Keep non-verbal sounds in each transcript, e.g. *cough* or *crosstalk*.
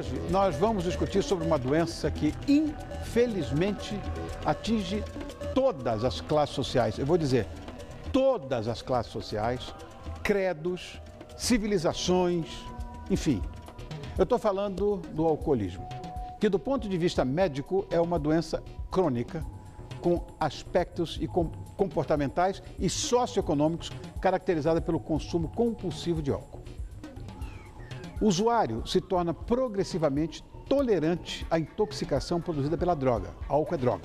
Hoje nós vamos discutir sobre uma doença que infelizmente atinge todas as classes sociais. Eu vou dizer, todas as classes sociais, credos, civilizações, enfim. Eu estou falando do alcoolismo, que do ponto de vista médico é uma doença crônica com aspectos e comportamentais e socioeconômicos caracterizada pelo consumo compulsivo de álcool. O usuário se torna progressivamente tolerante à intoxicação produzida pela droga. Álcool é droga.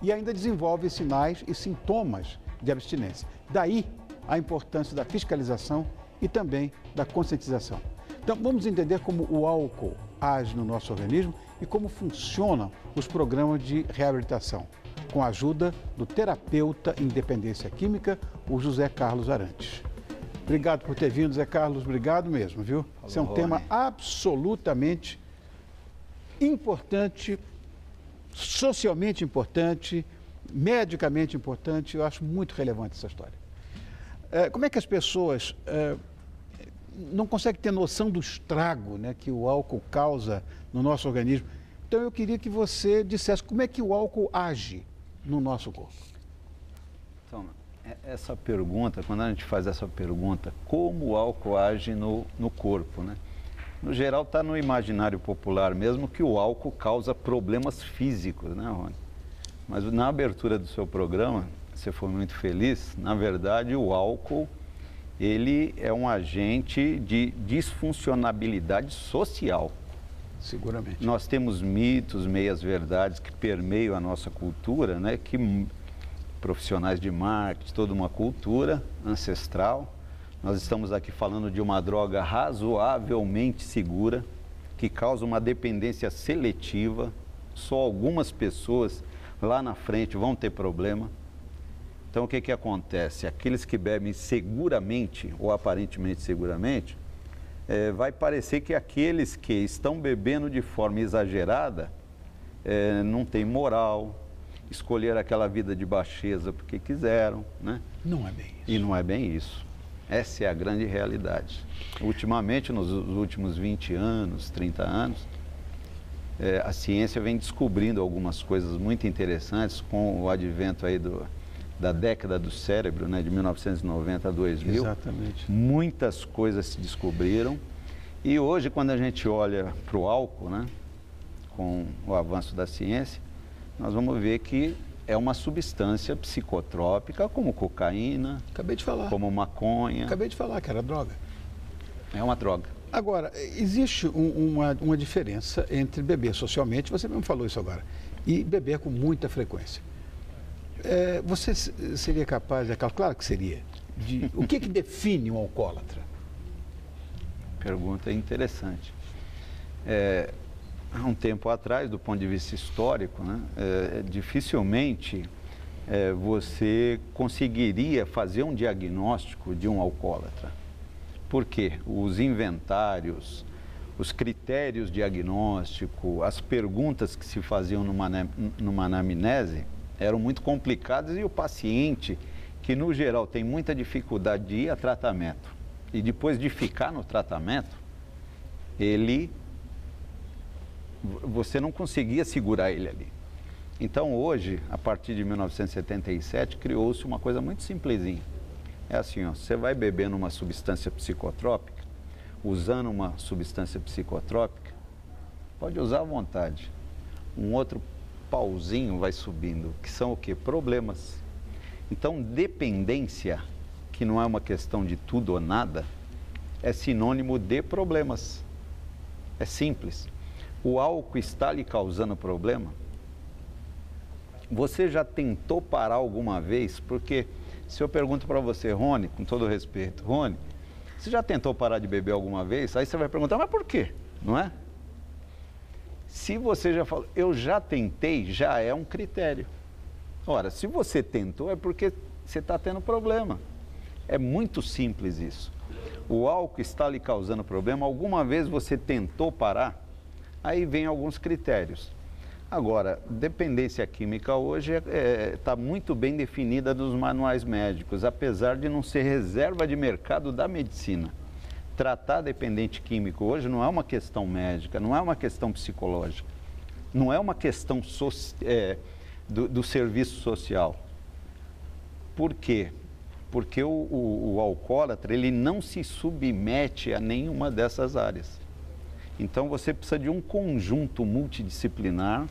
E ainda desenvolve sinais e sintomas de abstinência. Daí a importância da fiscalização e também da conscientização. Então, vamos entender como o álcool age no nosso organismo e como funcionam os programas de reabilitação, com a ajuda do terapeuta em dependência química, o José Carlos Arantes. Obrigado por ter vindo, Zé Carlos. Obrigado mesmo, viu? Esse é um tema absolutamente importante, socialmente importante, medicamente importante. Eu acho muito relevante essa história. É, como é que as pessoas é, não conseguem ter noção do estrago né, que o álcool causa no nosso organismo? Então eu queria que você dissesse como é que o álcool age no nosso corpo. É, essa pergunta, quando a gente faz essa pergunta, como o álcool age no, no corpo, né? No geral, está no imaginário popular mesmo que o álcool causa problemas físicos, né, Rony? Mas na abertura do seu programa, você foi muito feliz, na verdade, o álcool, ele é um agente de disfuncionabilidade social. Seguramente. Nós temos mitos, meias-verdades que permeiam a nossa cultura, né, que profissionais de marketing, toda uma cultura ancestral. Nós estamos aqui falando de uma droga razoavelmente segura, que causa uma dependência seletiva. Só algumas pessoas lá na frente vão ter problema. Então, o que, que acontece? Aqueles que bebem seguramente, ou aparentemente seguramente, é, vai parecer que aqueles que estão bebendo de forma exagerada é, não têm moral, escolher aquela vida de baixeza porque quiseram, né? Não é bem isso. E não é bem isso. Essa é a grande realidade. Ultimamente, nos últimos 20 anos, 30 anos, é, a ciência vem descobrindo algumas coisas muito interessantes com o advento aí do, da década do cérebro, né, de 1990 a 2000. Exatamente. Muitas coisas se descobriram. E hoje, quando a gente olha para o álcool, né, com o avanço da ciência, nós vamos ver que é uma substância psicotrópica, como cocaína. Acabei de falar. Como maconha. Acabei de falar que era droga. É uma droga. Agora, existe um, uma, uma diferença entre beber socialmente, você mesmo falou isso agora, e beber com muita frequência. É, você seria capaz, é claro que seria, de, o que, que define um alcoólatra? Pergunta interessante. É, há um tempo atrás, do ponto de vista histórico, né, é, dificilmente é, você conseguiria fazer um diagnóstico de um alcoólatra. Por quê? Os inventários, os critérios diagnóstico, as perguntas que se faziam numa, numa anamnese eram muito complicadas e o paciente, que no geral tem muita dificuldade de ir a tratamento e depois de ficar no tratamento, ele você não conseguia segurar ele ali. Então hoje, a partir de 1977, criou-se uma coisa muito simplesinha. É assim, ó, você vai bebendo uma substância psicotrópica, usando uma substância psicotrópica, pode usar à vontade. Um outro pauzinho vai subindo, que são o quê? Problemas. Então, dependência, que não é uma questão de tudo ou nada, é sinônimo de problemas. É simples o álcool está lhe causando problema? Você já tentou parar alguma vez? Porque se eu pergunto para você, Rony, com todo respeito, Rony, você já tentou parar de beber alguma vez? Aí você vai perguntar, mas por quê? Não é? Se você já falou, eu já tentei, já é um critério. Ora, se você tentou, é porque você está tendo problema. É muito simples isso. O álcool está lhe causando problema? Alguma vez você tentou parar? Aí vem alguns critérios. Agora, dependência química hoje está é, é tá muito bem definida nos manuais médicos, apesar de não ser reserva de mercado da medicina. Tratar dependente químico hoje não é uma questão médica, não é uma questão psicológica, não é uma questão so é, do, do, serviço social. Por quê? Porque o, o, o alcoólatra ele não se submete a nenhuma dessas áreas. Então você precisa de um conjunto multidisciplinar,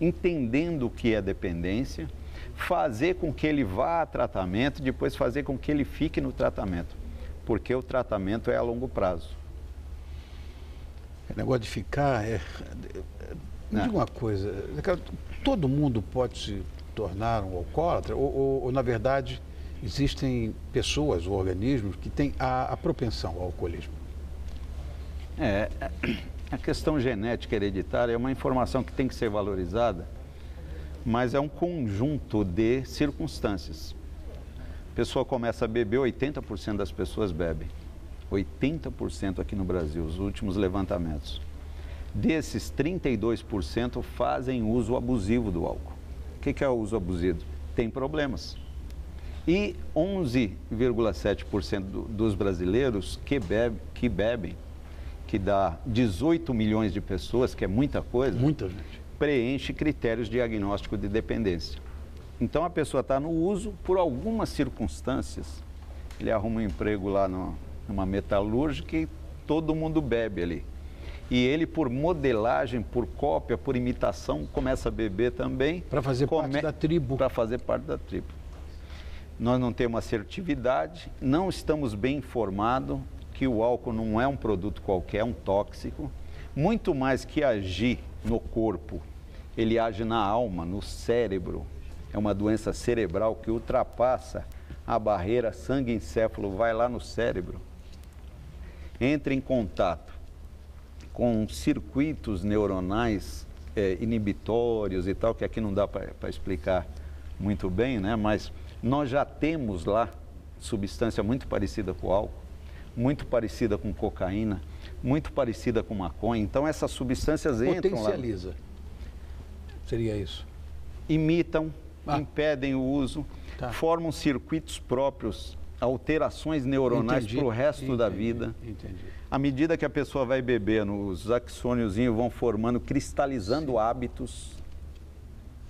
entendendo o que é dependência, fazer com que ele vá a tratamento, depois fazer com que ele fique no tratamento, porque o tratamento é a longo prazo. O negócio de ficar é. Me diga uma coisa, todo mundo pode se tornar um alcoólatra? Ou, ou, ou na verdade, existem pessoas ou organismos que têm a, a propensão ao alcoolismo? É, a questão genética hereditária é uma informação que tem que ser valorizada mas é um conjunto de circunstâncias. A pessoa começa a beber, 80% das pessoas bebem. 80% aqui no Brasil, os últimos levantamentos. Desses, 32% fazem uso abusivo do álcool. O que é o uso abusivo? Tem problemas. E 11,7% dos brasileiros que, bebe, que bebem, que dá 18 milhões de pessoas, que é muita coisa. Muita gente preenche critérios de diagnóstico de dependência. Então a pessoa está no uso por algumas circunstâncias. Ele arruma um emprego lá no, numa metalúrgica e todo mundo bebe ali. E ele, por modelagem, por cópia, por imitação, começa a beber também. Para fazer come... parte da tribo. Para fazer parte da tribo. Nós não temos assertividade, não estamos bem informados que o álcool não é um produto qualquer, é um tóxico. Muito mais que agir no corpo, ele age na alma, no cérebro. É uma doença cerebral que ultrapassa a barreira sangue-encéfalo, vai lá no cérebro. Entra em contato com circuitos neuronais é, inibitórios e tal, que aqui não dá para explicar muito bem, né? mas nós já temos lá substância muito parecida com álcool, muito parecida com cocaína, muito parecida com maconha. Então essas substâncias entram Potencializa. Lá. Seria isso. Imitam, ah. impedem o uso, tá. formam circuitos próprios, alterações neuronais para o resto entendi, da vida. Entendi. À medida que a pessoa vai bebendo, os axôniozinhos vão formando, cristalizando Sim. hábitos.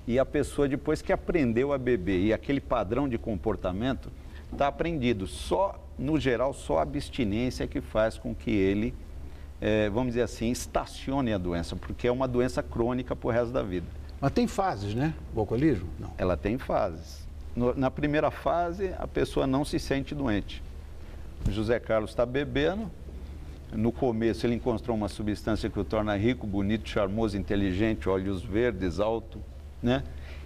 E a pessoa, depois que aprendeu a beber e aquele padrão de comportamento, está aprendido. Só, no geral, só a abstinência que faz com que ele é, vamos dizer assim, estacione a doença, porque é uma doença crônica para o resto da vida. Mas tem fases, né? O alcoolismo? Não. Ela tem fases. No, na primeira fase, a pessoa não se sente doente. O José Carlos está bebendo. No começo, ele encontrou uma substância que o torna rico, bonito, charmoso, inteligente, olhos verdes, alto, né?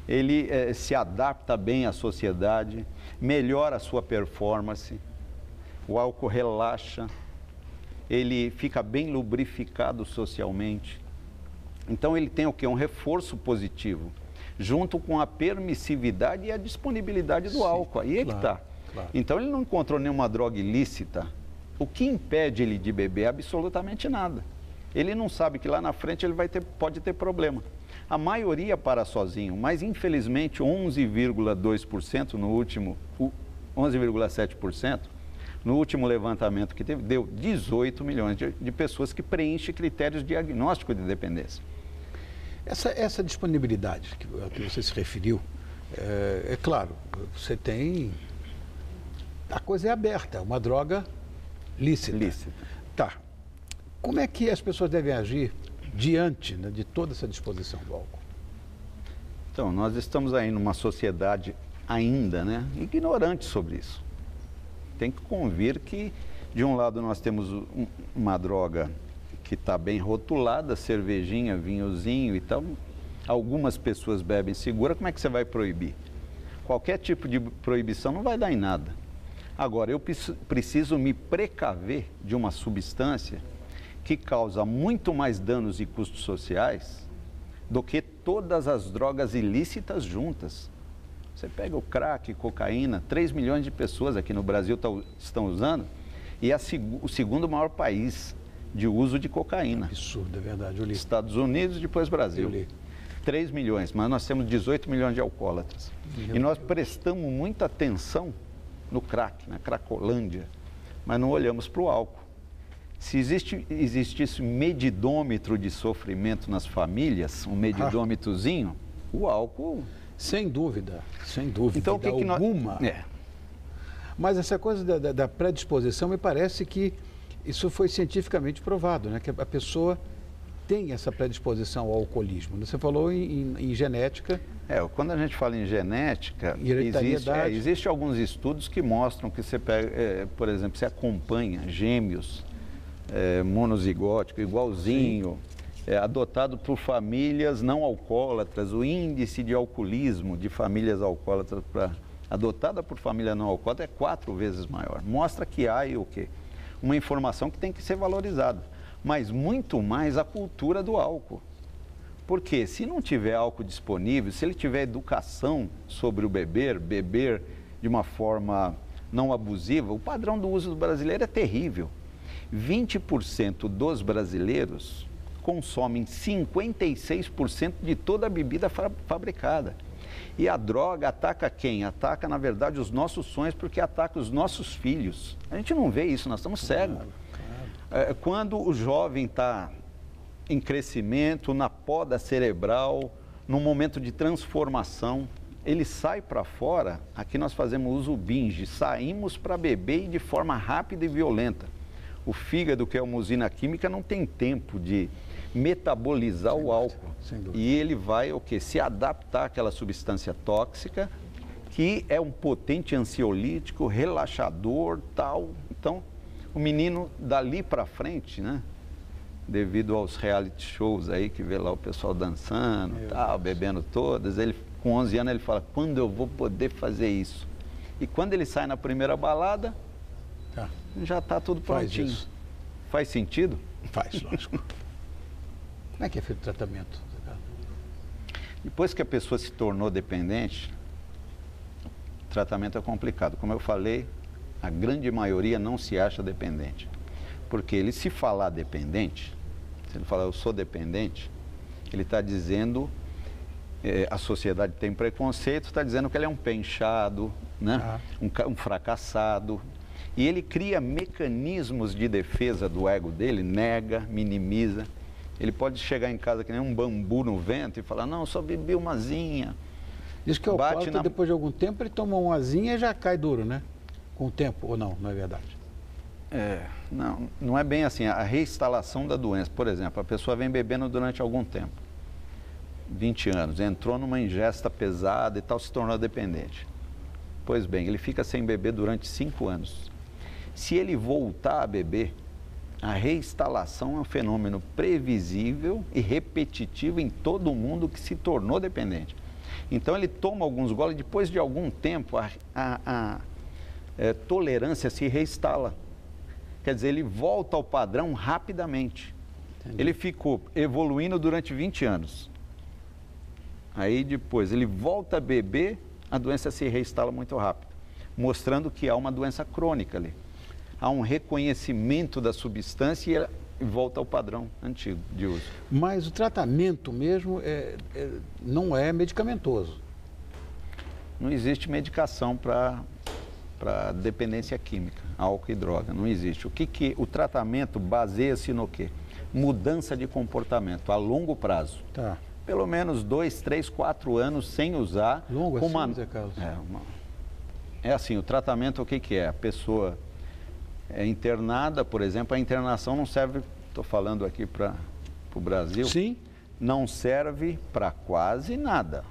Ele é, se adapta bem à sociedade, melhora a sua performance. O álcool relaxa, ele fica bem lubrificado socialmente. Então ele tem o que? Um reforço positivo, junto com a permissividade e a disponibilidade do Sim, álcool. Aí é claro, que está. Claro. Então ele não encontrou nenhuma droga ilícita. O que impede ele de beber? Absolutamente nada. Ele não sabe que lá na frente ele vai ter, pode ter problema. A maioria para sozinho, mas infelizmente 11,2% no último, 11,7% no último levantamento que teve, deu 18 milhões de, de pessoas que preenchem critérios de diagnóstico de dependência. Essa, essa disponibilidade que, que você se referiu, é, é, claro, você tem. A coisa é aberta, uma droga lícita. Lícita. Tá. Como é que as pessoas devem agir diante né, de toda essa disposição do álcool? Então, nós estamos aí numa sociedade ainda né, ignorante sobre isso tem que convir que, de um lado, nós temos uma droga que está bem rotulada, cervejinha, vinhozinho e tal. Algumas pessoas bebem segura, como é que você vai proibir? Qualquer tipo de proibição não vai dar em nada. Agora, eu preciso me precaver de uma substância que causa muito mais danos e custos sociais do que todas as drogas ilícitas juntas. Você pega o crack, cocaína, 3 milhões de pessoas aqui no Brasil estão usando e é o segundo maior país de uso de cocaína. Absurdo, é verdade, eu li. Estados Unidos, depois Brasil. Eu li. 3 milhões, mas nós temos 18 milhões de alcoólatras. Meu e nós Deus. prestamos muita atenção no crack, na cracolândia, mas não olhamos para o álcool. Se existe, existisse medidômetro de sofrimento nas famílias, um medidômetrozinho, o álcool. Sem dúvida, sem dúvida. Então, o que, que alguma. nós. É. Mas essa coisa da, da, da, predisposição, me parece que isso foi cientificamente provado, né? Que a pessoa tem essa predisposição ao alcoolismo. Você falou em, em, em genética. É, quando a gente fala em genética, existe, é, existe alguns estudos que mostram que você pega, é, por exemplo, você acompanha gêmeos é, monozigótico, igualzinho, é, adotado por famílias não alcoólatras, o índice de alcoolismo de famílias alcoólatras para adotada por família não alcoólatra é quatro vezes maior. Mostra que há o quê? Uma informação que tem que ser valorizada, mas muito mais a cultura do álcool. Porque se não tiver álcool disponível, se ele tiver educação sobre o beber, beber de uma forma não abusiva, o padrão do uso do brasileiro é terrível. 20% dos brasileiros consomem 56% de toda a bebida fabricada. E a droga ataca quem? Ataca, na verdade, os nossos sonhos, porque ataca os nossos filhos. A gente não vê isso, nós estamos cegos. É, quando o jovem está em crescimento, na poda cerebral, num momento de transformação, ele sai para fora, aqui nós fazemos uso binge, saímos para beber de forma rápida e violenta. O fígado, que é uma usina química, não tem tempo de metabolizar sem o álcool. E ele vai o que? Se adaptar àquela substância tóxica, que é um potente ansiolítico, relaxador, tal. Então, o menino dali para frente, né? Devido aos reality shows aí que vê lá o pessoal dançando, Meu tal, Deus. bebendo todas, ele com 11 anos ele fala: "Quando eu vou poder fazer isso?" E quando ele sai na primeira balada, tá. já está tudo prontinho. Faz, Faz sentido? Faz, lógico. *laughs* Como é que é feito o tratamento? Depois que a pessoa se tornou dependente, o tratamento é complicado. Como eu falei, a grande maioria não se acha dependente. Porque ele se falar dependente, se ele falar eu sou dependente, ele está dizendo, eh, a sociedade tem preconceito, está dizendo que ele é um pé inchado, né? Ah. um, um fracassado. E ele cria mecanismos de defesa do ego dele, nega, minimiza. Ele pode chegar em casa que nem um bambu no vento e falar, não, só bebi uma asinha. Diz que o alcoólatra, na... depois de algum tempo, ele toma uma asinha e já cai duro, né? Com o tempo, ou não, não é verdade? É, não, não é bem assim. A reinstalação da doença, por exemplo, a pessoa vem bebendo durante algum tempo, 20 anos, entrou numa ingesta pesada e tal, se tornou dependente. Pois bem, ele fica sem beber durante 5 anos. Se ele voltar a beber, a reinstalação é um fenômeno previsível e repetitivo em todo o mundo que se tornou dependente. Então ele toma alguns goles, depois de algum tempo a, a, a é, tolerância se reinstala. Quer dizer, ele volta ao padrão rapidamente. Entendi. Ele ficou evoluindo durante 20 anos. Aí depois ele volta a beber, a doença se reinstala muito rápido, mostrando que há uma doença crônica ali há um reconhecimento da substância e volta ao padrão antigo de uso. Mas o tratamento mesmo é, é, não é medicamentoso. Não existe medicação para para dependência química, álcool e droga, não existe. O que, que o tratamento baseia-se no quê? Mudança de comportamento a longo prazo. Tá. Pelo menos dois, três, quatro anos sem usar. Longo assim, uma... Zé Carlos? É, uma... é assim, o tratamento o que, que é? A pessoa é internada, por exemplo, a internação não serve, estou falando aqui para o Brasil, Sim. não serve para quase nada.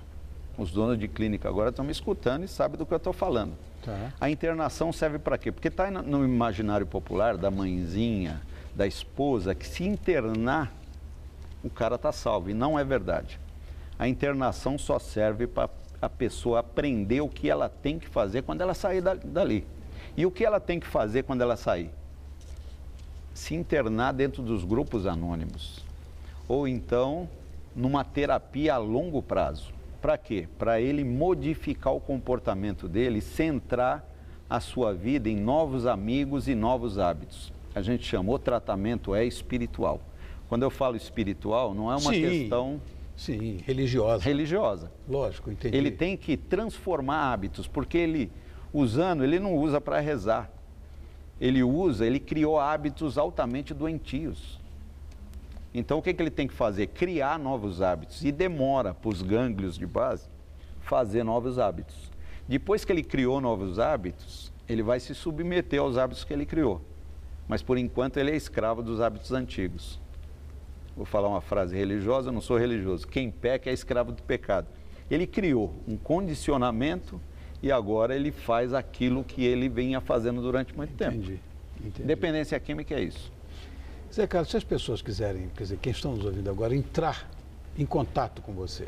Os donos de clínica agora estão me escutando e sabem do que eu estou falando. Tá. A internação serve para quê? Porque está no imaginário popular da mãezinha, da esposa, que se internar, o cara está salvo. E não é verdade. A internação só serve para a pessoa aprender o que ela tem que fazer quando ela sair dali. E o que ela tem que fazer quando ela sair? Se internar dentro dos grupos anônimos. Ou então, numa terapia a longo prazo. Para quê? Para ele modificar o comportamento dele, centrar a sua vida em novos amigos e novos hábitos. A gente chamou tratamento é espiritual. Quando eu falo espiritual, não é uma sim, questão sim, religiosa. Religiosa. Lógico, entendi. Ele tem que transformar hábitos, porque ele usando, ele não usa para rezar. ele usa, ele criou hábitos altamente doentios. Então, o que, que ele tem que fazer? Criar novos hábitos. E demora para os gânglios de base fazer novos hábitos. Depois que ele criou novos hábitos, ele vai se submeter aos hábitos que ele criou. Mas, por enquanto, ele é escravo dos hábitos antigos. Vou falar uma frase religiosa, eu não sou religioso. Quem peca é escravo do pecado. Ele criou um condicionamento e agora ele faz aquilo que ele vinha fazendo durante muito Entendi. tempo. Entendi. Dependência química é isso. Zé Carlos, se as pessoas quiserem, quer dizer, quem estão nos ouvindo agora, entrar em contato com você.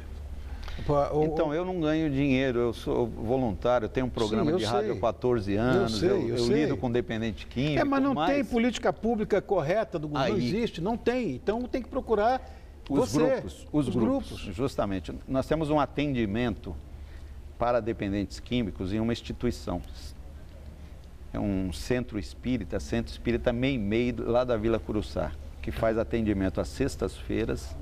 Pô, o- Então, eu não ganho dinheiro, eu sou voluntário, eu tenho um programa eu de rádio sei. há 14 anos, sei, eu sei. lido com dependente químico. É, mas não tem política pública correta do governo, não Aí- existe, não tem. Então tem que procurar Os você, grupos, os, grupos, justamente. Nós temos um atendimento para dependentes químicos em uma instituição. É um centro espírita, Centro Espírita Meimei, lá da Vila Curuçá, que faz atendimento às sextas-feiras,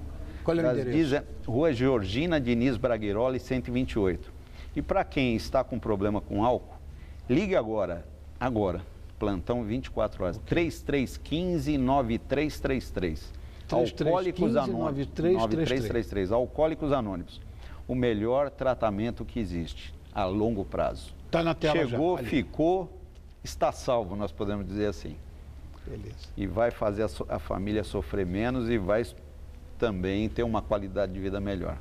Qual é o endereço? 10 Rua Georgina Diniz Braguiroli, 128. E para quem está com problema com álcool, ligue agora, agora, plantão 24 horas, 3315-9333. 3315 Anônimos. 9333. Alcoólicos Anônimos. O melhor tratamento que existe a longo prazo. Está na tela Chegou, já. ficou, está salvo, nós podemos dizer assim. Beleza. E vai fazer a, so- a família sofrer menos e vai também ter uma qualidade de vida melhor.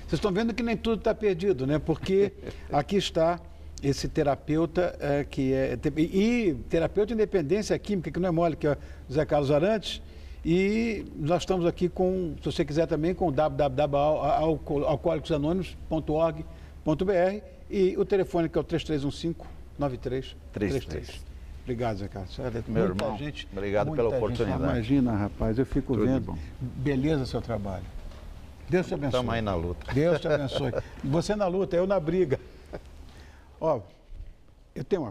Vocês estão vendo que nem tudo está perdido, né? Porque *laughs* aqui está esse terapeuta é, que é. E terapeuta em dependência química, que não é mole, que é o Zé Carlos Arantes. E nós estamos aqui com, se você quiser também, com www.alcoólicosanônimos.org.br e o telefone que é o 3315-9333. Obrigado, Zé Carlos. Olha, Meu irmão, gente, obrigado pela gente. oportunidade. Imagina, rapaz, eu fico Tudo vendo. bom. Beleza seu trabalho. Deus te abençoe. Estamos aí na luta. Deus te abençoe. *laughs* Você na luta, eu na briga. Ó, eu tenho uma